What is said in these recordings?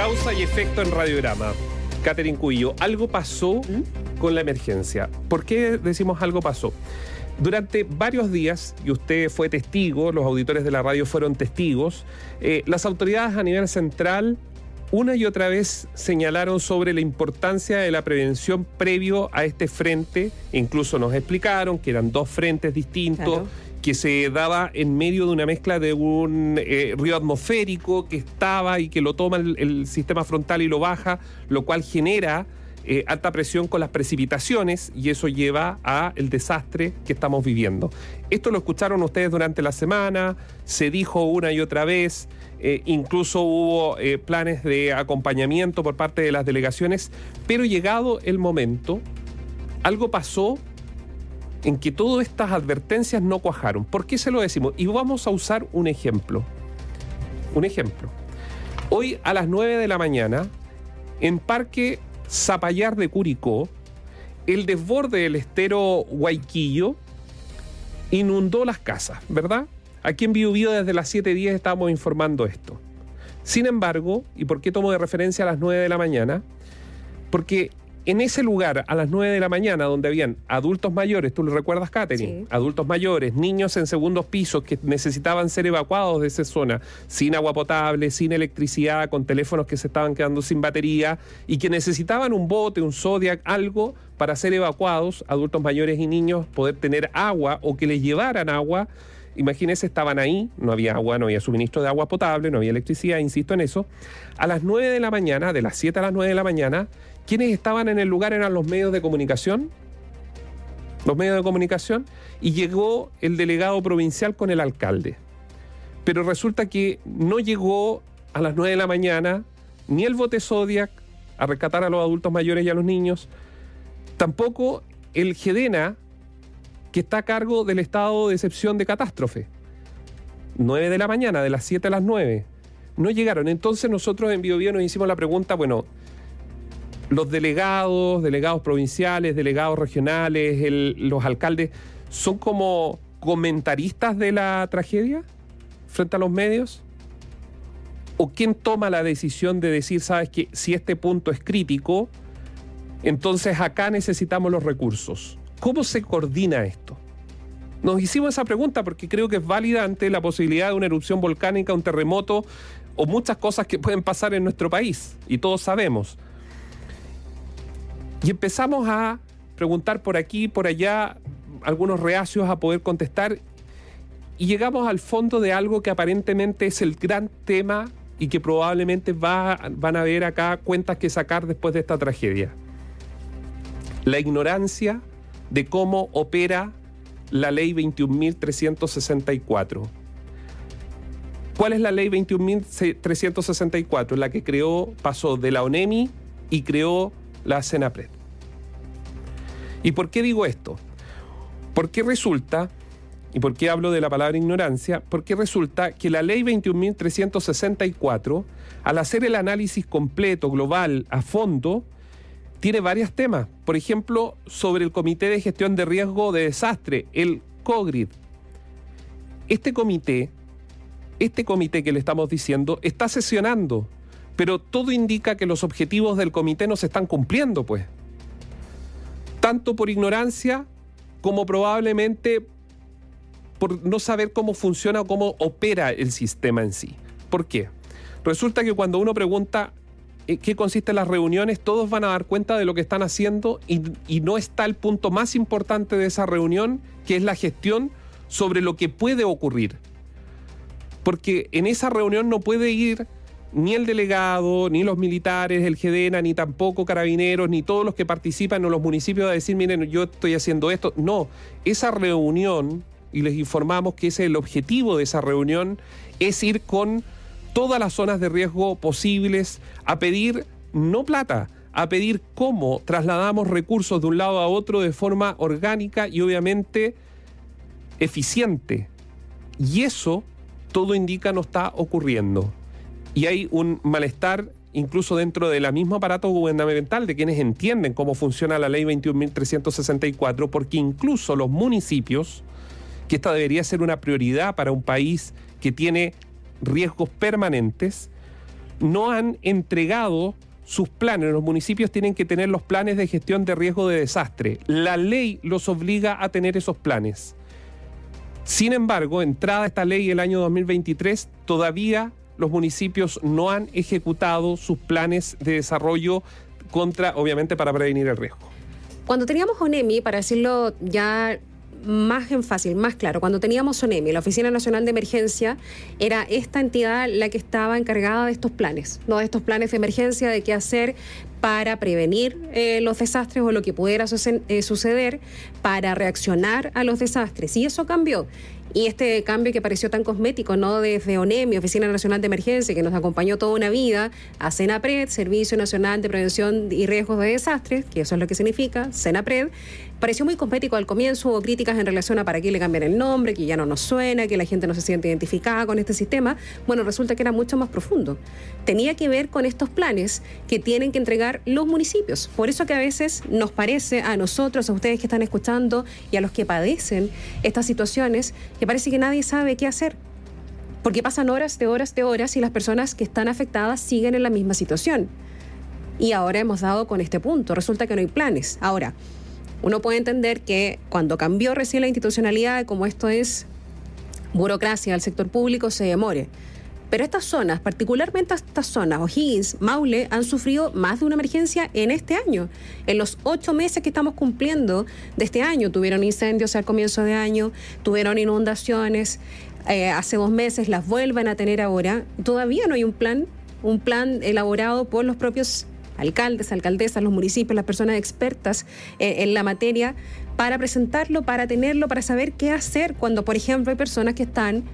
Causa y efecto en radiograma. Catherine Cuillo, algo pasó con la emergencia. ¿Por qué decimos algo pasó? Durante varios días, y usted fue testigo, los auditores de la radio fueron testigos, eh, las autoridades a nivel central una y otra vez señalaron sobre la importancia de la prevención previo a este frente, incluso nos explicaron que eran dos frentes distintos. Que se daba en medio de una mezcla de un eh, río atmosférico que estaba y que lo toma el, sistema frontal y lo baja, lo cual genera eh, alta presión con las precipitaciones y eso lleva a el desastre que estamos viviendo. Esto lo escucharon ustedes durante la semana, se dijo una y otra vez, eh, incluso hubo planes de acompañamiento por parte de las delegaciones, pero llegado el momento, algo pasó en que todas estas advertencias no cuajaron. ¿Por qué se lo decimos? Y vamos a usar un ejemplo. Un ejemplo. Hoy a las 9 de la mañana, en Parque Zapallar de Curicó, el desborde del estero Guayquillo inundó las casas, ¿verdad? Aquí en Biobío desde las 7.10 estábamos informando esto. Sin embargo, ¿y por qué tomo de referencia a las 9 de la mañana? Porque en ese lugar, a las 9 de la mañana, donde habían adultos mayores, ¿tú lo recuerdas, Katherine? Sí. Adultos mayores, niños en segundos pisos que necesitaban ser evacuados de esa zona, sin agua potable, sin electricidad, con teléfonos que se estaban quedando sin batería y que necesitaban un bote, un Zodiac, algo para ser evacuados, adultos mayores y niños, poder tener agua o que les llevaran agua. Imagínense, estaban ahí, no había agua, no había suministro de agua potable, no había electricidad, insisto en eso. A las 9 de la mañana, de las 7 a las 9 de la mañana, ¿quiénes estaban en el lugar eran los medios de comunicación? Los medios de comunicación. Y llegó el delegado provincial con el alcalde. Pero resulta que no llegó a las 9 de la mañana ni el bote Zodiac a rescatar a los adultos mayores y a los niños, tampoco el GEDENA, que está a cargo del estado de excepción de catástrofe. 9 de la mañana, de las 7 a las 9. No llegaron. Entonces nosotros en BioBio nos hicimos la pregunta, bueno, los delegados, delegados provinciales, delegados regionales, los alcaldes, ¿son como comentaristas de la tragedia frente a los medios? ¿O quién toma la decisión de decir, sabes que si este punto es crítico, entonces acá necesitamos los recursos? ¿Cómo se coordina esto? Nos hicimos esa pregunta porque creo que es válida ante la posibilidad de una erupción volcánica, un terremoto o muchas cosas que pueden pasar en nuestro país y todos sabemos. Y empezamos a preguntar por aquí, por allá, algunos reacios a poder contestar y llegamos al fondo de algo que aparentemente es el gran tema y que probablemente va- van a ver acá cuentas que sacar después de esta tragedia. La ignorancia de cómo opera la ley 21.364. ¿Cuál es la ley 21.364? La que creó, pasó de la ONEMI y creó la CENAPRED. ¿Y por qué digo esto? Porque resulta, y por qué hablo de la palabra ignorancia, porque resulta que la ley 21.364, al hacer el análisis completo, global, a fondo, tiene varios temas. Por ejemplo, sobre el Comité de Gestión de Riesgo de Desastre, el COGRID. Este comité, este comité que le estamos diciendo, está sesionando, pero todo indica que los objetivos del comité no se están cumpliendo, pues. Tanto por ignorancia como probablemente por no saber cómo funciona o cómo opera el sistema en sí. ¿Por qué? Resulta que cuando uno pregunta eh, qué consisten las reuniones, todos van a dar cuenta de lo que están haciendo y, y no está el punto más importante de esa reunión, que es la gestión sobre lo que puede ocurrir. Porque en esa reunión no puede ir ni el delegado, ni los militares, el GEDENA, ni tampoco carabineros, ni todos los que participan en los municipios a decir, miren, yo estoy haciendo esto. No, esa reunión, y les informamos que ese es el objetivo de esa reunión, es ir con todas las zonas de riesgo posibles a pedir no plata, a pedir cómo trasladamos recursos de un lado a otro de forma orgánica y obviamente eficiente. Y eso, todo indica, no está ocurriendo. Y hay un malestar incluso dentro del mismo aparato gubernamental de quienes entienden cómo funciona la ley 21.364, porque incluso los municipios, que esta debería ser una prioridad para un país que tiene riesgos permanentes, no han entregado sus planes. Los municipios tienen que tener los planes de gestión de riesgo de desastre. La ley los obliga a tener esos planes. Sin embargo, entrada esta ley el año 2023, todavía los municipios no han ejecutado sus planes de desarrollo contra, obviamente, para prevenir el riesgo. Cuando teníamos ONEMI, para decirlo ya más en fácil, más claro. Cuando teníamos ONEMI, la Oficina Nacional de Emergencia, era esta entidad la que estaba encargada de estos planes, no de estos planes de emergencia, de qué hacer para prevenir eh, los desastres o lo que pudiera eh, suceder, para reaccionar a los desastres. Y eso cambió. Y este cambio que pareció tan cosmético, ¿no? Desde ONEMI, Oficina Nacional de Emergencia, que nos acompañó toda una vida, a CENAPRED, Servicio Nacional de Prevención y Riesgos de Desastres, que eso es lo que significa, CENAPRED, pareció muy cosmético al comienzo, hubo críticas en relación a para qué le cambian el nombre, que ya no nos suena, que la gente no se siente identificada con este sistema. Bueno, resulta que era mucho más profundo. Tenía que ver con estos planes que tienen que entregar los municipios. Por eso que a veces nos parece a nosotros, a ustedes que están escuchando y a los que padecen estas situaciones, que parece que nadie sabe qué hacer. Porque pasan horas de horas de horas y las personas que están afectadas siguen en la misma situación. Y ahora hemos dado con este punto. Resulta que no hay planes. Ahora, uno puede entender que cuando cambió recién la institucionalidad, como esto es burocracia del sector público, se demore. Pero estas zonas, particularmente estas zonas, O'Higgins, Maule, han sufrido más de una emergencia en este año. En los ocho meses que estamos cumpliendo de este año, tuvieron incendios al comienzo de año, tuvieron inundaciones, eh, hace dos meses las vuelven a tener ahora. Todavía no hay un plan, un plan elaborado por los propios alcaldes, alcaldesas, los municipios, las personas expertas eh, en la materia, para presentarlo, para tenerlo, para saber qué hacer cuando, por ejemplo, hay personas que están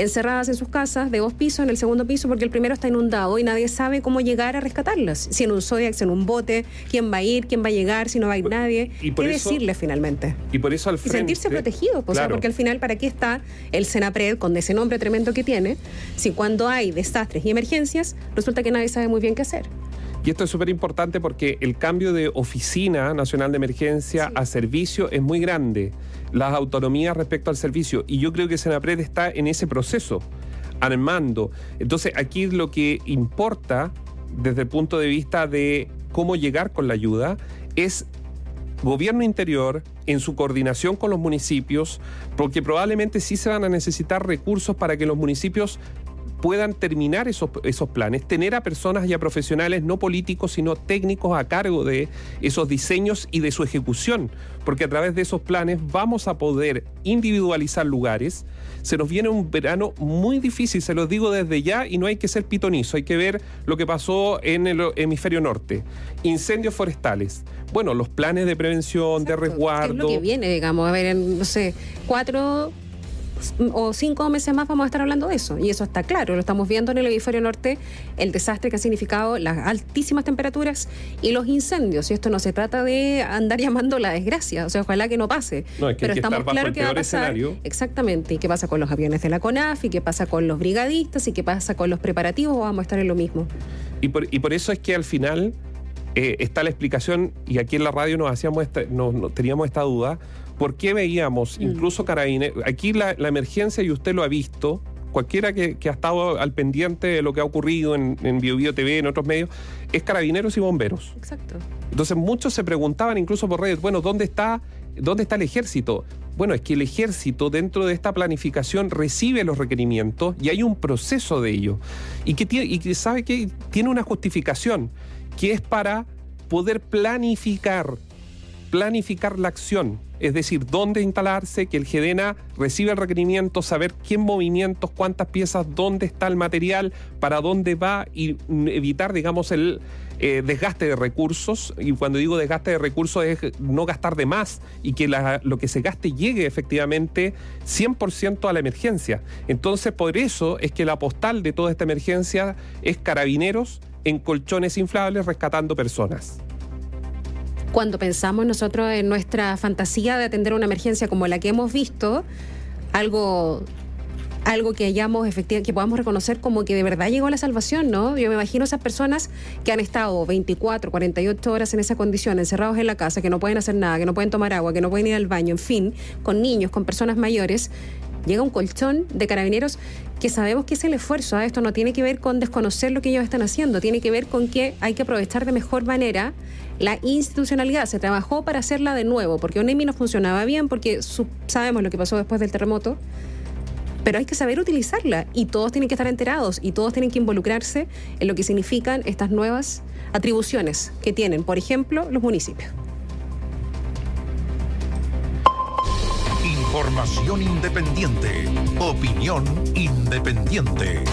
encerradas en sus casas de dos pisos, en el segundo piso, porque el primero está inundado y nadie sabe cómo llegar a rescatarlas. Si en un Zodiac, en un bote, quién va a ir, quién va a llegar, si no va a ir nadie. ¿Qué decirles finalmente? Y por eso al frente, Y sentirse protegidos, pues, porque al final, ¿para qué está el Senapred con ese nombre tremendo que tiene? Si cuando hay desastres y emergencias, resulta que nadie sabe muy bien qué hacer. Y esto es súper importante porque el cambio de oficina nacional de emergencia a servicio es muy grande. Las autonomías respecto al servicio. Y yo creo que Senapred está en ese proceso, armando. Entonces, aquí lo que importa desde el punto de vista de cómo llegar con la ayuda es gobierno interior en su coordinación con los municipios, porque probablemente sí se van a necesitar recursos para que los municipios puedan terminar esos, esos planes, tener a personas y a profesionales no políticos, sino técnicos a cargo de esos diseños y de su ejecución, porque a través de esos planes vamos a poder individualizar lugares. Se nos viene un verano muy difícil, se los digo desde ya, y no hay que ser pitonizo, hay que ver lo que pasó en el hemisferio norte. Incendios forestales. Bueno, los planes de prevención, de resguardo. Es lo que viene, digamos, a ver, en, no sé, cuatro o cinco meses más vamos a estar hablando de eso. Y eso está claro, lo estamos viendo en el hemisferio norte, el desastre que ha significado las altísimas temperaturas y los incendios. Y esto no se trata de andar llamando la desgracia, o sea, ojalá que no pase. Pero estamos claros que va a pasar. Exactamente. ¿Y qué pasa con los aviones de la CONAF? ¿Y qué pasa con los brigadistas? ¿Y qué pasa con los preparativos? ¿O vamos a estar en lo mismo? Y por, y por eso es que al final eh, está la explicación, y aquí en la radio nos hacíamos no, teníamos esta duda, ¿por qué veíamos mm. incluso carabineros? Aquí la, emergencia, y usted lo ha visto, cualquiera que, ha estado al pendiente de lo que ha ocurrido en, en Bio, TV, en otros medios, es carabineros y bomberos. Exacto. Entonces muchos se preguntaban incluso por redes, bueno, ¿dónde está, dónde está el ejército? Bueno, es que el ejército dentro de esta planificación recibe los requerimientos y hay un proceso de ello. Y que, tiene, y que sabe que tiene una justificación que es para poder planificar, planificar la acción, es decir, dónde instalarse, que el GEDENA reciba el requerimiento, saber qué movimientos, cuántas piezas, dónde está el material, para dónde va y evitar, digamos, el eh, desgaste de recursos. Y cuando digo desgaste de recursos es no gastar de más y que lo que se gaste llegue efectivamente 100% a la emergencia. Entonces, por eso es que la postal de toda esta emergencia es carabineros en colchones inflables rescatando personas. Cuando pensamos nosotros en nuestra fantasía de atender una emergencia como la que hemos visto, algo algo que hayamos efectivamente, que podamos reconocer como que de verdad llegó la salvación, ¿no? Yo me imagino esas personas que han estado 24, 48 horas en esa condición, encerrados en la casa, que no pueden hacer nada, que no pueden tomar agua, que no pueden ir al baño, en fin, con niños, con personas mayores, llega un colchón de carabineros que sabemos que es el esfuerzo. ¿ah? Esto no tiene que ver con desconocer lo que ellos están haciendo, tiene que ver con que hay que aprovechar de mejor manera la institucionalidad. Se trabajó para hacerla de nuevo, porque ONEMI no funcionaba bien, porque sabemos lo que pasó después del terremoto. Pero hay que saber utilizarla y todos tienen que estar enterados y todos tienen que involucrarse en lo que significan estas nuevas atribuciones que tienen, por ejemplo, los municipios. Información independiente. Opinión independiente.